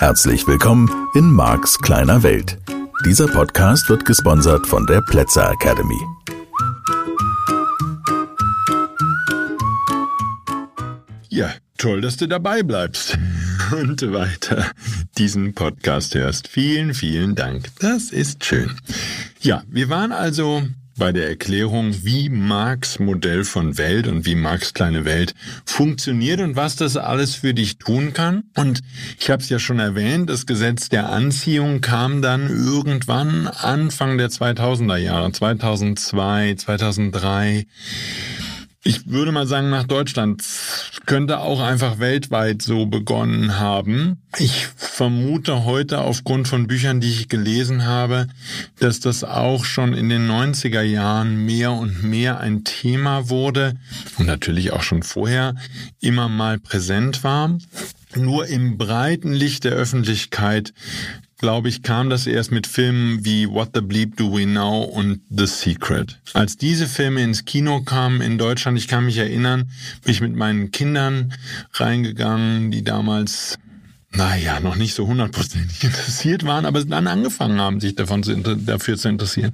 Herzlich willkommen in Marks kleiner Welt. Dieser Podcast wird gesponsert von der Plätzer Academy. Ja, toll, dass du dabei bleibst und weiter diesen Podcast hörst. Vielen, vielen Dank. Das ist schön. Ja, wir waren also bei der Erklärung, wie Marx Modell von Welt und wie Marx kleine Welt funktioniert und was das alles für dich tun kann. Und ich habe es ja schon erwähnt, das Gesetz der Anziehung kam dann irgendwann Anfang der 2000er Jahre, 2002, 2003 ich würde mal sagen, nach Deutschland könnte auch einfach weltweit so begonnen haben. Ich vermute heute aufgrund von Büchern, die ich gelesen habe, dass das auch schon in den 90er Jahren mehr und mehr ein Thema wurde und natürlich auch schon vorher immer mal präsent war. Nur im breiten Licht der Öffentlichkeit glaube ich, kam das erst mit Filmen wie What the Bleep Do We Know und The Secret. Als diese Filme ins Kino kamen in Deutschland, ich kann mich erinnern, bin ich mit meinen Kindern reingegangen, die damals naja, noch nicht so hundertprozentig interessiert waren, aber dann angefangen haben, sich davon zu, dafür zu interessieren.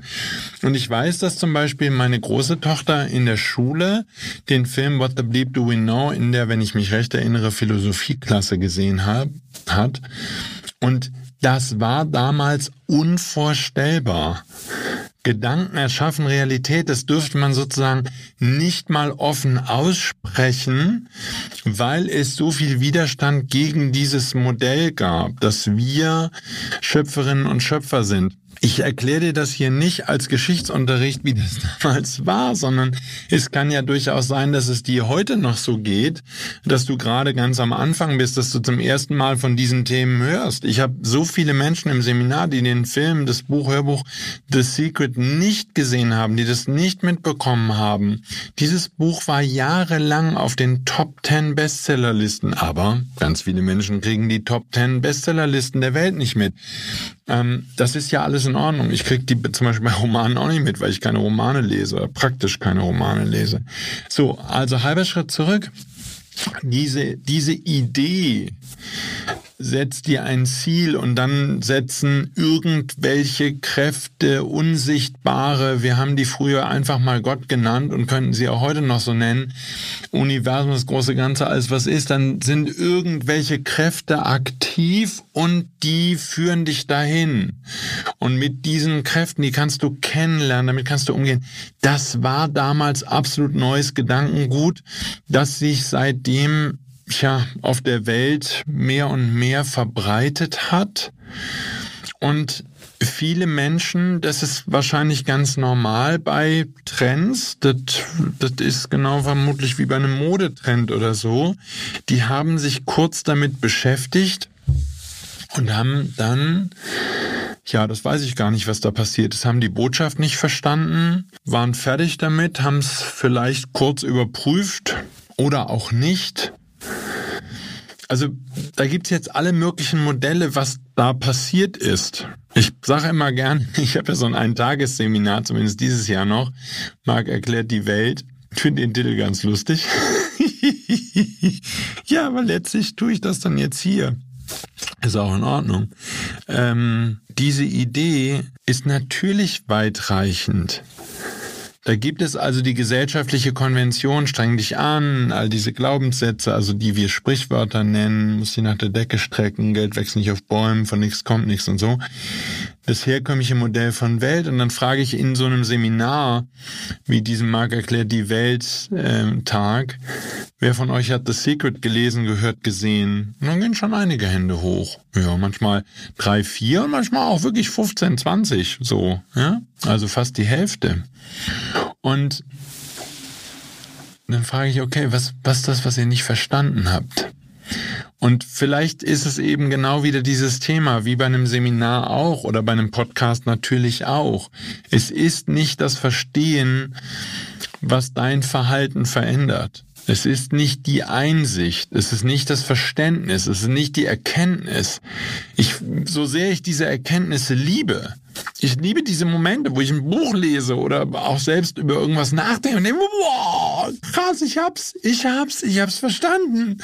Und ich weiß, dass zum Beispiel meine große Tochter in der Schule den Film What the Bleep Do We Know in der, wenn ich mich recht erinnere, Philosophieklasse gesehen hat. Und das war damals unvorstellbar. Gedanken erschaffen Realität, das dürfte man sozusagen nicht mal offen aussprechen, weil es so viel Widerstand gegen dieses Modell gab, dass wir Schöpferinnen und Schöpfer sind. Ich erkläre dir das hier nicht als Geschichtsunterricht, wie das damals war, sondern es kann ja durchaus sein, dass es dir heute noch so geht, dass du gerade ganz am Anfang bist, dass du zum ersten Mal von diesen Themen hörst. Ich habe so viele Menschen im Seminar, die den Film, das Buch, Hörbuch The Secret nicht gesehen haben, die das nicht mitbekommen haben. Dieses Buch war jahrelang auf den Top 10 Bestsellerlisten, aber ganz viele Menschen kriegen die Top 10 Bestsellerlisten der Welt nicht mit. Ähm, das ist ja alles in Ordnung. Ich krieg die zum Beispiel bei Romanen auch nicht mit, weil ich keine Romane lese praktisch keine Romane lese. So, also halber Schritt zurück. Diese, diese Idee, setz dir ein Ziel und dann setzen irgendwelche Kräfte, unsichtbare, wir haben die früher einfach mal Gott genannt und könnten sie auch heute noch so nennen, Universum, das große Ganze, alles was ist, dann sind irgendwelche Kräfte aktiv und die führen dich dahin. Und mit diesen Kräften, die kannst du kennenlernen, damit kannst du umgehen. Das war damals absolut neues Gedankengut, das sich seitdem ja, auf der Welt mehr und mehr verbreitet hat. Und viele Menschen, das ist wahrscheinlich ganz normal bei Trends, das, das ist genau vermutlich wie bei einem Modetrend oder so, die haben sich kurz damit beschäftigt und haben dann, ja, das weiß ich gar nicht, was da passiert ist, haben die Botschaft nicht verstanden, waren fertig damit, haben es vielleicht kurz überprüft oder auch nicht also da gibt's jetzt alle möglichen Modelle, was da passiert ist. Ich sage immer gern, ich habe ja so ein Eintagesseminar, zumindest dieses Jahr noch. Marc erklärt die Welt. Ich finde den Titel ganz lustig. ja, aber letztlich tue ich das dann jetzt hier. Ist auch in Ordnung. Ähm, diese Idee ist natürlich weitreichend. Da gibt es also die gesellschaftliche Konvention, streng dich an, all diese Glaubenssätze, also die wir Sprichwörter nennen, muss sie nach der Decke strecken, Geld wächst nicht auf Bäumen, von nichts kommt nichts und so das herkömmliche Modell von Welt und dann frage ich in so einem Seminar, wie diesem Marc erklärt, die Welt-Tag, äh, wer von euch hat The Secret gelesen, gehört, gesehen? Und dann gehen schon einige Hände hoch. Ja, manchmal drei, vier und manchmal auch wirklich 15, 20, so, ja. Also fast die Hälfte. Und dann frage ich, okay, was, was ist das, was ihr nicht verstanden habt? Und vielleicht ist es eben genau wieder dieses Thema, wie bei einem Seminar auch oder bei einem Podcast natürlich auch. Es ist nicht das Verstehen, was dein Verhalten verändert. Es ist nicht die Einsicht, es ist nicht das Verständnis, es ist nicht die Erkenntnis. Ich, so sehr ich diese Erkenntnisse liebe, ich liebe diese Momente, wo ich ein Buch lese oder auch selbst über irgendwas nachdenke und denke, wow, krass, ich hab's, ich hab's, ich hab's verstanden.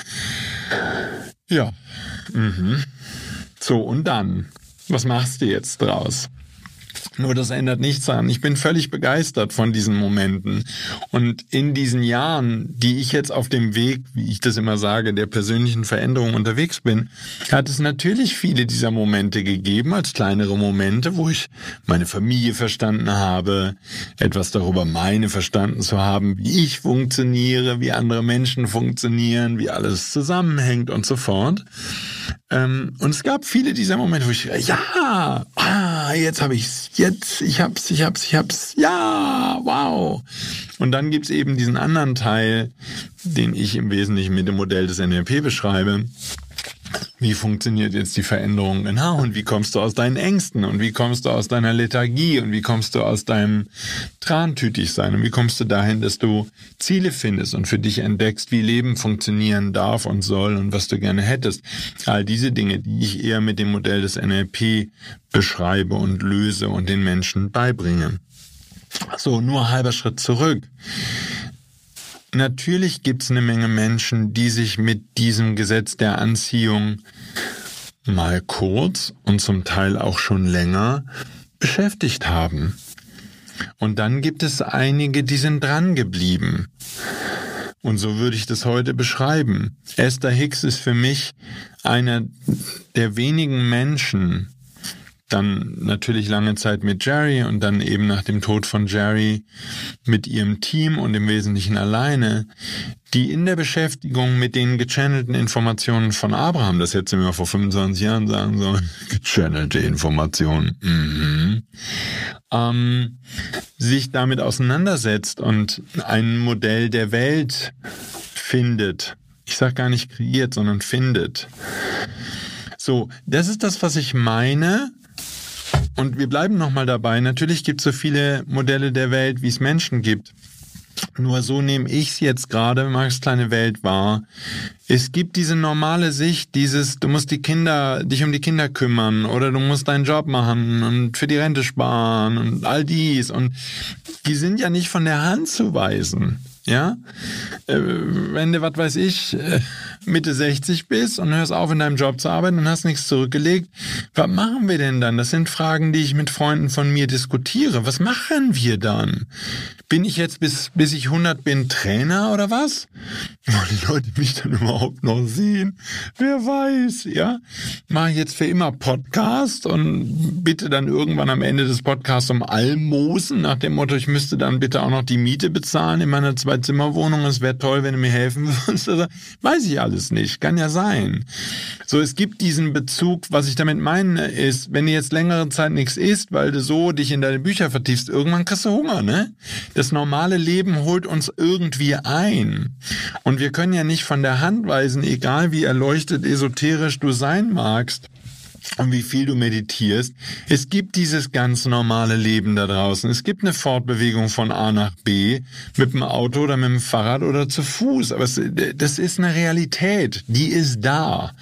Ja. Mhm. So, und dann? Was machst du jetzt draus? Nur das ändert nichts daran. Ich bin völlig begeistert von diesen Momenten. Und in diesen Jahren, die ich jetzt auf dem Weg, wie ich das immer sage, der persönlichen Veränderung unterwegs bin, hat es natürlich viele dieser Momente gegeben, als kleinere Momente, wo ich meine Familie verstanden habe, etwas darüber meine verstanden zu haben, wie ich funktioniere, wie andere Menschen funktionieren, wie alles zusammenhängt und so fort. Ähm, und es gab viele dieser Momente, wo ich, ja, ah, jetzt habe ich's, jetzt, ich hab's, ich hab's, ich hab's, ja, wow. Und dann gibt's eben diesen anderen Teil, den ich im Wesentlichen mit dem Modell des NLP beschreibe, wie funktioniert jetzt die Veränderung genau und wie kommst du aus deinen Ängsten und wie kommst du aus deiner Lethargie und wie kommst du aus deinem Trantütigsein und wie kommst du dahin, dass du Ziele findest und für dich entdeckst, wie Leben funktionieren darf und soll und was du gerne hättest. All diese Dinge, die ich eher mit dem Modell des NLP beschreibe und löse und den Menschen beibringe. So, nur halber Schritt zurück. Natürlich gibt es eine Menge Menschen, die sich mit diesem Gesetz der Anziehung mal kurz und zum Teil auch schon länger beschäftigt haben. Und dann gibt es einige, die sind dran geblieben. Und so würde ich das heute beschreiben. Esther Hicks ist für mich einer der wenigen Menschen, dann natürlich lange Zeit mit Jerry und dann eben nach dem Tod von Jerry mit ihrem Team und im Wesentlichen alleine, die in der Beschäftigung mit den gechannelten Informationen von Abraham, das hätte sie mir vor 25 Jahren sagen sollen, gechannelte Informationen, mhm, ähm, sich damit auseinandersetzt und ein Modell der Welt findet. Ich sage gar nicht kreiert, sondern findet. So, das ist das, was ich meine und wir bleiben nochmal dabei. Natürlich gibt es so viele Modelle der Welt, wie es Menschen gibt. Nur so nehme ich es jetzt gerade, Max kleine Welt wahr. Es gibt diese normale Sicht, dieses, du musst die Kinder, dich um die Kinder kümmern oder du musst deinen Job machen und für die Rente sparen und all dies. Und die sind ja nicht von der Hand zu weisen. Ja? Äh, wenn du, was weiß ich, äh, Mitte 60 bist und hörst auf, in deinem Job zu arbeiten und hast nichts zurückgelegt, was machen wir denn dann? Das sind Fragen, die ich mit Freunden von mir diskutiere. Was machen wir dann? Bin ich jetzt bis, bis ich 100 bin Trainer oder was? Wollen die Leute mich dann überhaupt noch sehen? Wer weiß, ja? Mache ich jetzt für immer Podcast und bitte dann irgendwann am Ende des Podcasts um Almosen nach dem Motto, ich müsste dann bitte auch noch die Miete bezahlen in meiner Zwei-Zimmer-Wohnung. Es wäre toll, wenn du mir helfen würdest. Also, weiß ich alles nicht. Kann ja sein. So, es gibt diesen Bezug. Was ich damit meine, ist, wenn du jetzt längere Zeit nichts isst, weil du so dich in deine Bücher vertiefst, irgendwann kriegst du Hunger, ne? Das normale Leben holt uns irgendwie ein. Und wir können ja nicht von der Hand weisen, egal wie erleuchtet esoterisch du sein magst, und wie viel du meditierst. Es gibt dieses ganz normale Leben da draußen. Es gibt eine Fortbewegung von A nach B mit dem Auto oder mit dem Fahrrad oder zu Fuß. Aber es, das ist eine Realität, die ist da.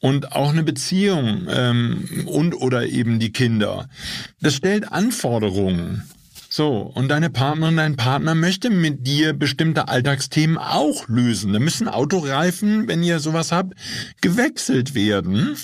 Und auch eine Beziehung ähm, und oder eben die Kinder. Das stellt Anforderungen. So, und deine Partnerin, dein Partner möchte mit dir bestimmte Alltagsthemen auch lösen. Da müssen Autoreifen, wenn ihr sowas habt, gewechselt werden.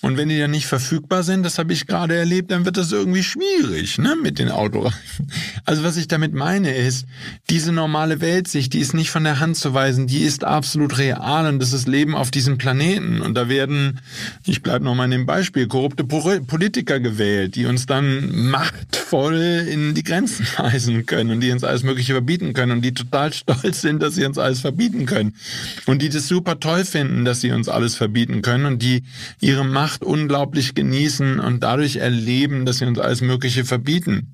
Und wenn die dann nicht verfügbar sind, das habe ich gerade erlebt, dann wird das irgendwie schwierig, ne, mit den Autoreifen. Also was ich damit meine ist, diese normale Weltsicht, die ist nicht von der Hand zu weisen, die ist absolut real und das ist Leben auf diesem Planeten. Und da werden, ich bleibe nochmal in dem Beispiel, korrupte Politiker gewählt, die uns dann machtvoll in die Grenzen Grenzen weisen können und die uns alles Mögliche verbieten können und die total stolz sind, dass sie uns alles verbieten können und die das super toll finden, dass sie uns alles verbieten können und die ihre Macht unglaublich genießen und dadurch erleben, dass sie uns alles Mögliche verbieten.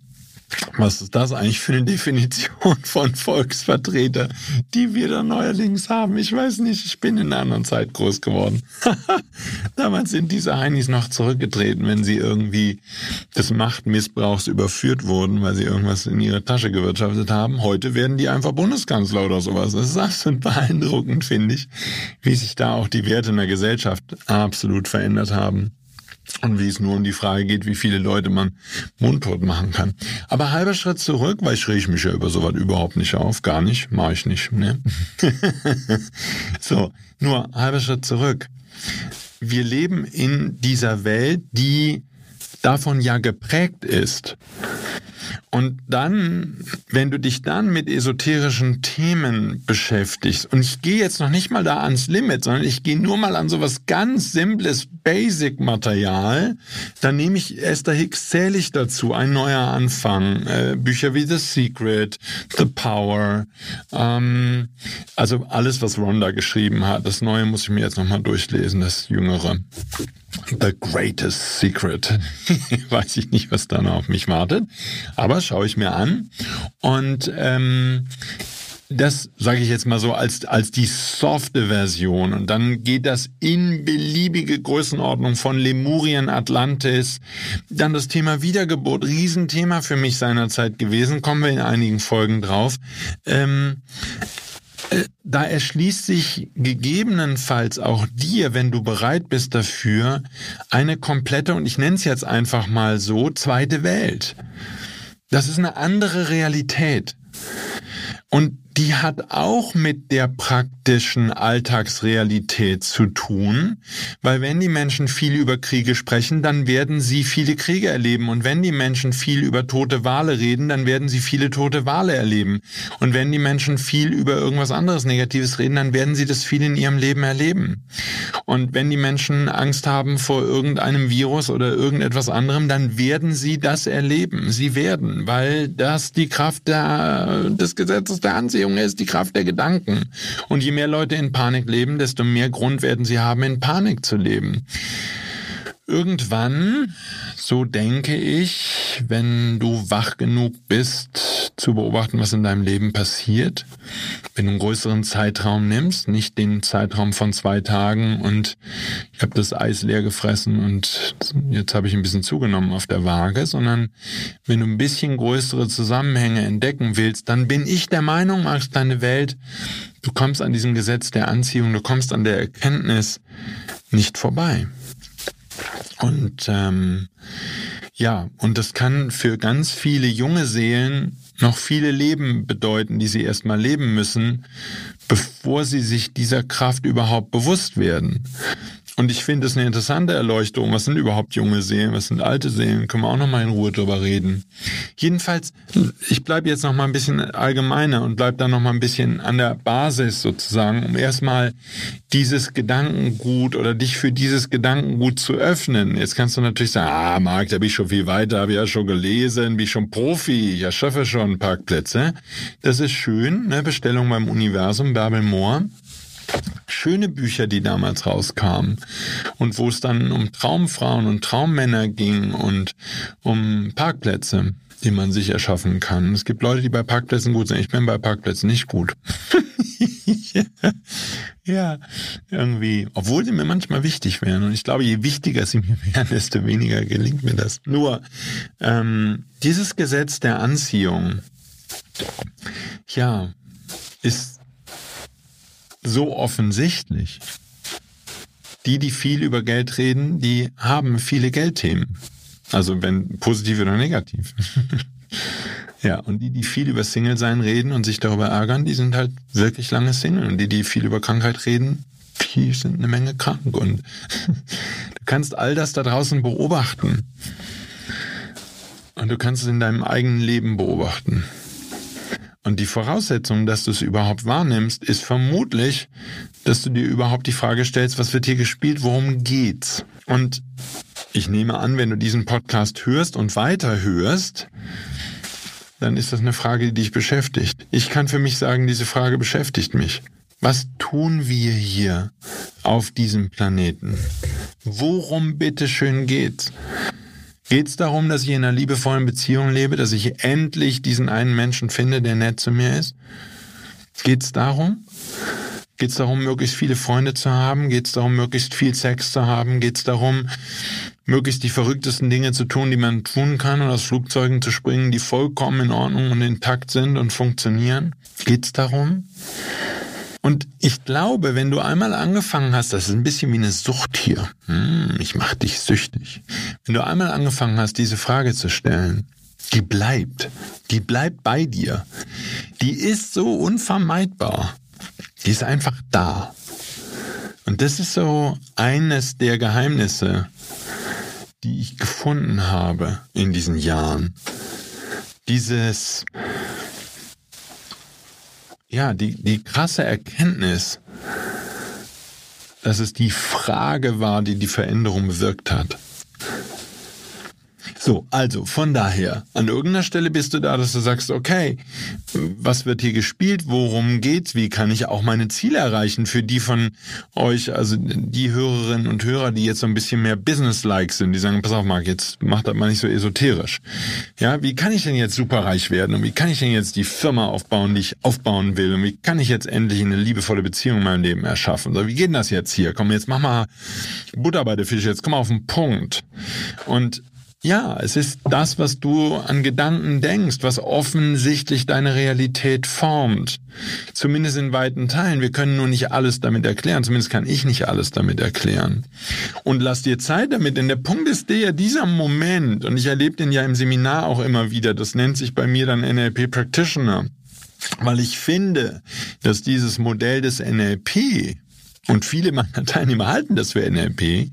Was ist das eigentlich für eine Definition von Volksvertreter, die wir da neuerdings haben? Ich weiß nicht, ich bin in einer anderen Zeit groß geworden. Damals sind diese Heinis noch zurückgetreten, wenn sie irgendwie des Machtmissbrauchs überführt wurden, weil sie irgendwas in ihre Tasche gewirtschaftet haben. Heute werden die einfach Bundeskanzler oder sowas. Das ist absolut beeindruckend, finde ich, wie sich da auch die Werte in der Gesellschaft absolut verändert haben und wie es nur um die Frage geht, wie viele Leute man mundtot machen kann. Aber halber Schritt zurück, weil ich reg mich ja über sowas überhaupt nicht auf, gar nicht, mache ich nicht. Ne? so, nur halber Schritt zurück. wir leben in dieser Welt, die davon ja geprägt ist. Und dann, wenn du dich dann mit esoterischen Themen beschäftigst, und ich gehe jetzt noch nicht mal da ans Limit, sondern ich gehe nur mal an sowas ganz simples Basic-Material, dann nehme ich Esther Hicks zähle ich dazu, ein neuer Anfang, äh, Bücher wie The Secret, The Power, ähm, also alles, was Rhonda geschrieben hat. Das Neue muss ich mir jetzt nochmal durchlesen, das Jüngere. The Greatest Secret. Weiß ich nicht, was da noch auf mich wartet. Aber schaue ich mir an. Und ähm, das sage ich jetzt mal so als, als die softe Version. Und dann geht das in beliebige Größenordnung von Lemurien, Atlantis. Dann das Thema Wiedergeburt, Riesenthema für mich seinerzeit gewesen. Kommen wir in einigen Folgen drauf. Ähm, äh, da erschließt sich gegebenenfalls auch dir, wenn du bereit bist dafür, eine komplette, und ich nenne es jetzt einfach mal so, zweite Welt. Das ist eine andere Realität. Und die hat auch mit der praktischen Alltagsrealität zu tun, weil wenn die Menschen viel über Kriege sprechen, dann werden sie viele Kriege erleben und wenn die Menschen viel über tote Wale reden, dann werden sie viele tote Wale erleben und wenn die Menschen viel über irgendwas anderes Negatives reden, dann werden sie das viel in ihrem Leben erleben. Und wenn die Menschen Angst haben vor irgendeinem Virus oder irgendetwas anderem, dann werden sie das erleben. Sie werden, weil das die Kraft der, des Gesetzes der Anziehung Anziehung ist die Kraft der Gedanken. Und je mehr Leute in Panik leben, desto mehr Grund werden sie haben, in Panik zu leben. Irgendwann, so denke ich, wenn du wach genug bist, zu beobachten, was in deinem Leben passiert, wenn du einen größeren Zeitraum nimmst, nicht den Zeitraum von zwei Tagen und ich habe das Eis leer gefressen und jetzt habe ich ein bisschen zugenommen auf der Waage, sondern wenn du ein bisschen größere Zusammenhänge entdecken willst, dann bin ich der Meinung, magst deine Welt, du kommst an diesem Gesetz der Anziehung, du kommst an der Erkenntnis nicht vorbei. Und ähm, ja, und das kann für ganz viele junge Seelen noch viele Leben bedeuten, die sie erstmal leben müssen, bevor sie sich dieser Kraft überhaupt bewusst werden. Und ich finde es eine interessante Erleuchtung. Was sind überhaupt junge Seelen? Was sind alte Seelen? Können wir auch noch mal in Ruhe drüber reden. Jedenfalls, ich bleibe jetzt noch mal ein bisschen allgemeiner und bleibe dann noch mal ein bisschen an der Basis sozusagen, um erstmal dieses Gedankengut oder dich für dieses Gedankengut zu öffnen. Jetzt kannst du natürlich sagen, ah, Marc, da bin ich schon viel weiter, habe ich ja schon gelesen, bin ich schon Profi, ich schaffe schon Parkplätze. Das ist schön, ne? Bestellung beim Universum, Bärbel Moor schöne Bücher, die damals rauskamen und wo es dann um Traumfrauen und Traummänner ging und um Parkplätze, die man sich erschaffen kann. Es gibt Leute, die bei Parkplätzen gut sind. Ich bin bei Parkplätzen nicht gut. ja, irgendwie, obwohl sie mir manchmal wichtig wären. Und ich glaube, je wichtiger sie mir wären, desto weniger gelingt mir das. Nur ähm, dieses Gesetz der Anziehung, ja, ist so offensichtlich. Die, die viel über Geld reden, die haben viele Geldthemen. Also wenn positiv oder negativ. ja, und die, die viel über Single-Sein reden und sich darüber ärgern, die sind halt wirklich lange Single. Und die, die viel über Krankheit reden, die sind eine Menge krank. Und du kannst all das da draußen beobachten. Und du kannst es in deinem eigenen Leben beobachten. Und die Voraussetzung, dass du es überhaupt wahrnimmst, ist vermutlich, dass du dir überhaupt die Frage stellst, was wird hier gespielt, worum geht's? Und ich nehme an, wenn du diesen Podcast hörst und weiter hörst, dann ist das eine Frage, die dich beschäftigt. Ich kann für mich sagen, diese Frage beschäftigt mich. Was tun wir hier auf diesem Planeten? Worum bitteschön geht's? Geht es darum, dass ich in einer liebevollen Beziehung lebe, dass ich endlich diesen einen Menschen finde, der nett zu mir ist? Geht es darum? Geht es darum, möglichst viele Freunde zu haben? Geht es darum, möglichst viel Sex zu haben? Geht es darum, möglichst die verrücktesten Dinge zu tun, die man tun kann und aus Flugzeugen zu springen, die vollkommen in Ordnung und intakt sind und funktionieren? Geht es darum? Und ich glaube, wenn du einmal angefangen hast, das ist ein bisschen wie eine Sucht hier. Hm, ich mach dich süchtig. Wenn du einmal angefangen hast, diese Frage zu stellen, die bleibt. Die bleibt bei dir. Die ist so unvermeidbar. Die ist einfach da. Und das ist so eines der Geheimnisse, die ich gefunden habe in diesen Jahren. Dieses, ja, die, die krasse Erkenntnis, dass es die Frage war, die die Veränderung bewirkt hat. So, also von daher, an irgendeiner Stelle bist du da, dass du sagst, okay, was wird hier gespielt, worum geht's, wie kann ich auch meine Ziele erreichen für die von euch, also die Hörerinnen und Hörer, die jetzt so ein bisschen mehr business-like sind, die sagen, pass auf Marc, jetzt mach das mal nicht so esoterisch. Ja, wie kann ich denn jetzt superreich werden und wie kann ich denn jetzt die Firma aufbauen, die ich aufbauen will und wie kann ich jetzt endlich eine liebevolle Beziehung in meinem Leben erschaffen? So, wie geht denn das jetzt hier? Komm, jetzt mach mal Butter bei der Fische, jetzt komm mal auf den Punkt. Und ja, es ist das, was du an Gedanken denkst, was offensichtlich deine Realität formt. Zumindest in weiten Teilen. Wir können nur nicht alles damit erklären. Zumindest kann ich nicht alles damit erklären. Und lass dir Zeit damit, denn der Punkt ist der, dieser Moment, und ich erlebe den ja im Seminar auch immer wieder, das nennt sich bei mir dann NLP Practitioner, weil ich finde, dass dieses Modell des NLP und viele meiner Teilnehmer halten das für NLP,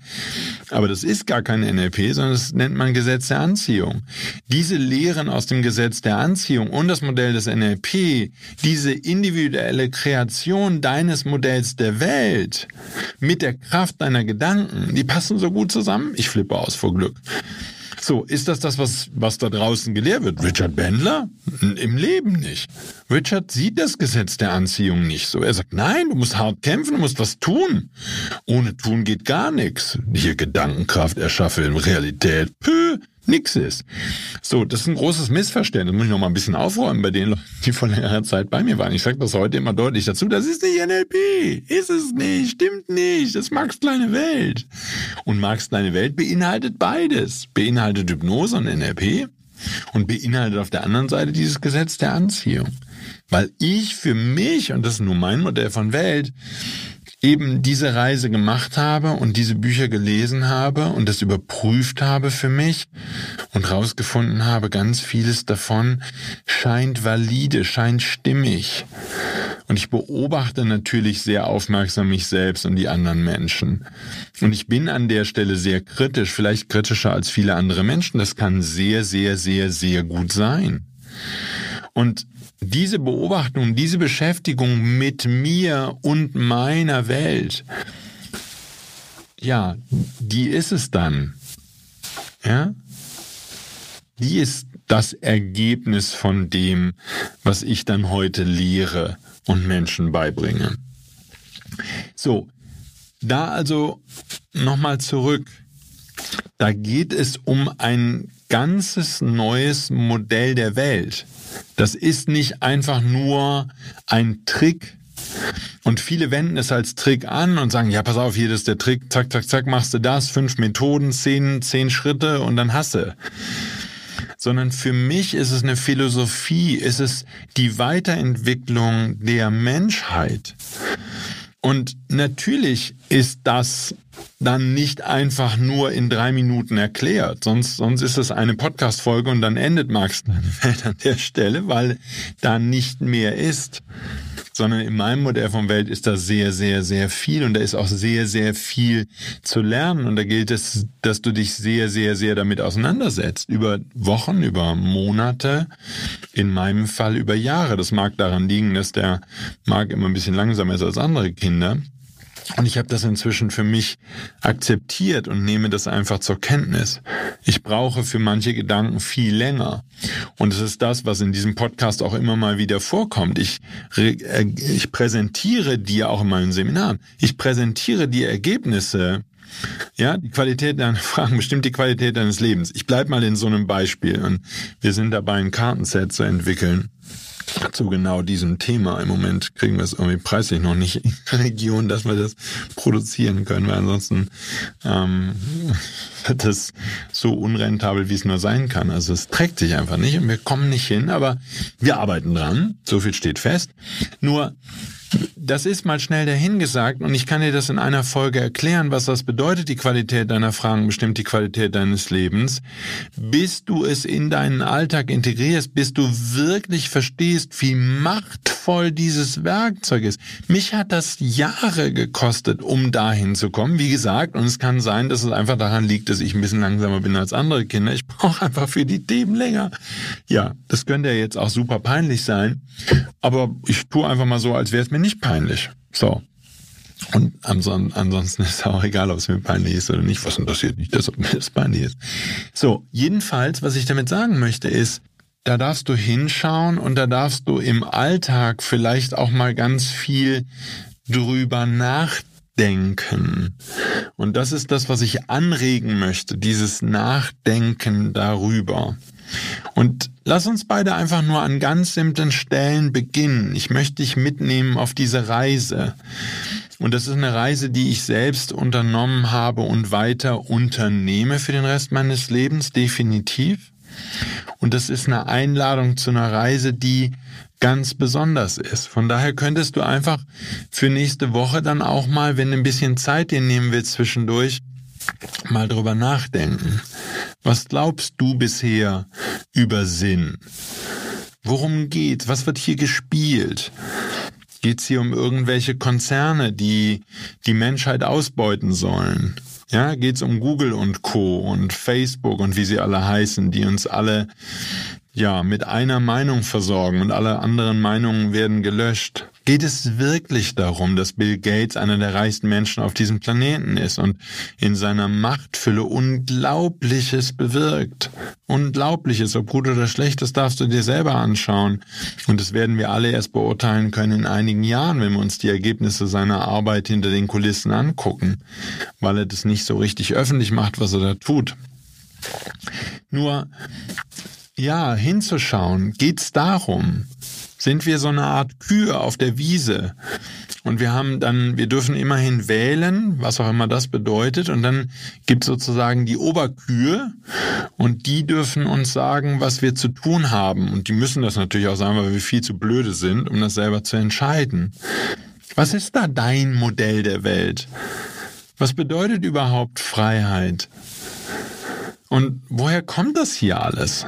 aber das ist gar kein NLP, sondern das nennt man Gesetz der Anziehung. Diese Lehren aus dem Gesetz der Anziehung und das Modell des NLP, diese individuelle Kreation deines Modells der Welt mit der Kraft deiner Gedanken, die passen so gut zusammen. Ich flippe aus vor Glück. So, ist das das, was, was da draußen gelehrt wird? Richard Bendler? Im Leben nicht. Richard sieht das Gesetz der Anziehung nicht so. Er sagt, nein, du musst hart kämpfen, du musst was tun. Ohne tun geht gar nichts. Hier Gedankenkraft erschaffe Realität. Püh nix ist. So, das ist ein großes Missverständnis. Muss ich noch mal ein bisschen aufräumen bei den Leuten, die vor längerer Zeit bei mir waren. Ich sage das heute immer deutlich dazu. Das ist nicht NLP. Ist es nicht. Stimmt nicht. Das ist Marx kleine Welt. Und Marx kleine Welt beinhaltet beides. Beinhaltet Hypnose und NLP und beinhaltet auf der anderen Seite dieses Gesetz der Anziehung. Weil ich für mich, und das ist nur mein Modell von Welt, eben diese Reise gemacht habe und diese Bücher gelesen habe und das überprüft habe für mich und rausgefunden habe, ganz vieles davon scheint valide, scheint stimmig. Und ich beobachte natürlich sehr aufmerksam mich selbst und die anderen Menschen. Und ich bin an der Stelle sehr kritisch, vielleicht kritischer als viele andere Menschen. Das kann sehr, sehr, sehr, sehr gut sein. Und diese Beobachtung, diese Beschäftigung mit mir und meiner Welt, ja, die ist es dann. Ja? Die ist das Ergebnis von dem, was ich dann heute lehre und Menschen beibringe. So, da also nochmal zurück. Da geht es um ein ganzes neues Modell der Welt. Das ist nicht einfach nur ein Trick. Und viele wenden es als Trick an und sagen, ja, pass auf, hier ist der Trick, zack, zack, zack, machst du das, fünf Methoden, zehn, zehn Schritte und dann hasse. Sondern für mich ist es eine Philosophie, ist es die Weiterentwicklung der Menschheit. Und natürlich ist das dann nicht einfach nur in drei Minuten erklärt. Sonst, sonst ist es eine Podcast-Folge und dann endet Max Welt an der Stelle, weil da nicht mehr ist. Sondern in meinem Modell von Welt ist da sehr, sehr, sehr viel und da ist auch sehr, sehr viel zu lernen. Und da gilt es, dass du dich sehr, sehr, sehr damit auseinandersetzt. Über Wochen, über Monate, in meinem Fall über Jahre. Das mag daran liegen, dass der Marc immer ein bisschen langsamer ist als andere Kinder. Und ich habe das inzwischen für mich akzeptiert und nehme das einfach zur Kenntnis. Ich brauche für manche Gedanken viel länger. Und es ist das, was in diesem Podcast auch immer mal wieder vorkommt. Ich, äh, ich präsentiere dir auch in meinen Seminaren, ich präsentiere die Ergebnisse ja, die Qualität deiner Fragen bestimmt die Qualität deines Lebens. Ich bleib mal in so einem Beispiel und wir sind dabei, ein Kartenset zu entwickeln zu genau diesem Thema. Im Moment kriegen wir es irgendwie preislich noch nicht in der Region, dass wir das produzieren können, weil ansonsten ähm, wird es so unrentabel, wie es nur sein kann. Also es trägt sich einfach nicht und wir kommen nicht hin, aber wir arbeiten dran. So viel steht fest. Nur das ist mal schnell dahingesagt und ich kann dir das in einer Folge erklären, was das bedeutet. Die Qualität deiner Fragen bestimmt die Qualität deines Lebens. Bis du es in deinen Alltag integrierst, bis du wirklich verstehst, wie machtvoll dieses Werkzeug ist. Mich hat das Jahre gekostet, um dahin zu kommen. Wie gesagt, und es kann sein, dass es einfach daran liegt, dass ich ein bisschen langsamer bin als andere Kinder. Ich brauche einfach für die Themen länger. Ja, das könnte ja jetzt auch super peinlich sein, aber ich tue einfach mal so, als wäre es mir nicht peinlich. So. Und ansonsten ist es auch egal, ob es mir peinlich ist oder nicht. Was interessiert nicht, dass mir das peinlich ist. So, jedenfalls, was ich damit sagen möchte, ist, da darfst du hinschauen und da darfst du im Alltag vielleicht auch mal ganz viel drüber nachdenken. Und das ist das, was ich anregen möchte, dieses Nachdenken darüber. Und lass uns beide einfach nur an ganz simplen Stellen beginnen. Ich möchte dich mitnehmen auf diese Reise. Und das ist eine Reise, die ich selbst unternommen habe und weiter unternehme für den Rest meines Lebens, definitiv. Und das ist eine Einladung zu einer Reise, die ganz besonders ist. Von daher könntest du einfach für nächste Woche dann auch mal, wenn du ein bisschen Zeit dir nehmen willst zwischendurch, mal drüber nachdenken. Was glaubst du bisher über Sinn? Worum geht's? Was wird hier gespielt? Geht's hier um irgendwelche Konzerne, die die Menschheit ausbeuten sollen? Ja, geht's um Google und Co. und Facebook und wie sie alle heißen, die uns alle ja mit einer Meinung versorgen und alle anderen Meinungen werden gelöscht? Geht es wirklich darum, dass Bill Gates einer der reichsten Menschen auf diesem Planeten ist und in seiner Machtfülle Unglaubliches bewirkt? Unglaubliches, ob gut oder schlecht, das darfst du dir selber anschauen. Und das werden wir alle erst beurteilen können in einigen Jahren, wenn wir uns die Ergebnisse seiner Arbeit hinter den Kulissen angucken, weil er das nicht so richtig öffentlich macht, was er da tut. Nur, ja, hinzuschauen, geht's darum, sind wir so eine Art Kühe auf der Wiese. Und wir haben dann, wir dürfen immerhin wählen, was auch immer das bedeutet. Und dann gibt es sozusagen die Oberkühe und die dürfen uns sagen, was wir zu tun haben. Und die müssen das natürlich auch sagen, weil wir viel zu blöde sind, um das selber zu entscheiden. Was ist da dein Modell der Welt? Was bedeutet überhaupt Freiheit? Und woher kommt das hier alles?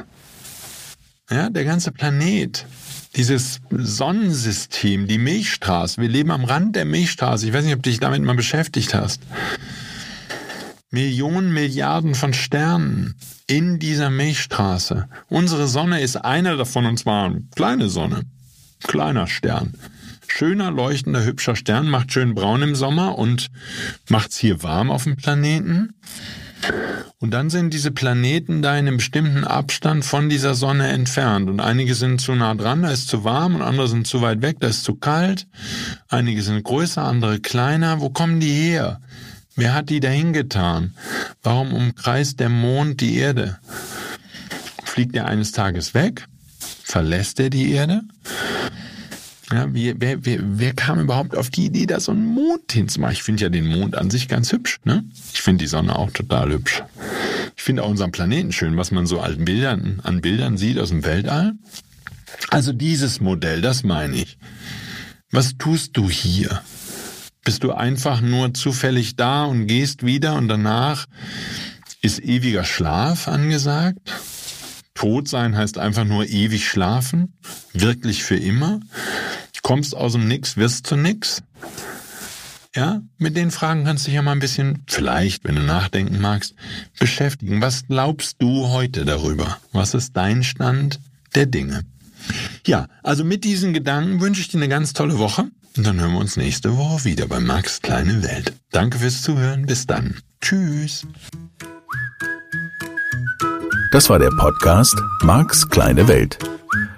Ja, der ganze Planet dieses Sonnensystem, die Milchstraße. Wir leben am Rand der Milchstraße. Ich weiß nicht, ob du dich damit mal beschäftigt hast. Millionen, Milliarden von Sternen in dieser Milchstraße. Unsere Sonne ist einer davon und zwar eine kleine Sonne. Kleiner Stern. Schöner, leuchtender, hübscher Stern, macht schön braun im Sommer und macht's hier warm auf dem Planeten. Und dann sind diese Planeten da in einem bestimmten Abstand von dieser Sonne entfernt. Und einige sind zu nah dran, da ist zu warm, und andere sind zu weit weg, da ist zu kalt. Einige sind größer, andere kleiner. Wo kommen die her? Wer hat die dahin getan? Warum umkreist der Mond die Erde? Fliegt er eines Tages weg? Verlässt er die Erde? Ja, wie, wer, wer, wer kam überhaupt auf die Idee, da so einen Mond hinzumachen? Ich finde ja den Mond an sich ganz hübsch. Ne? Ich finde die Sonne auch total hübsch. Ich finde auch unseren Planeten schön, was man so an Bildern, an Bildern sieht aus dem Weltall. Also dieses Modell, das meine ich. Was tust du hier? Bist du einfach nur zufällig da und gehst wieder und danach ist ewiger Schlaf angesagt? Tot sein heißt einfach nur ewig schlafen? Wirklich für immer? Kommst aus dem Nix, wirst zu nix. Ja, mit den Fragen kannst du dich ja mal ein bisschen, vielleicht, wenn du nachdenken magst, beschäftigen. Was glaubst du heute darüber? Was ist dein Stand der Dinge? Ja, also mit diesen Gedanken wünsche ich dir eine ganz tolle Woche und dann hören wir uns nächste Woche wieder bei Max Kleine Welt. Danke fürs Zuhören. Bis dann. Tschüss. Das war der Podcast Max Kleine Welt.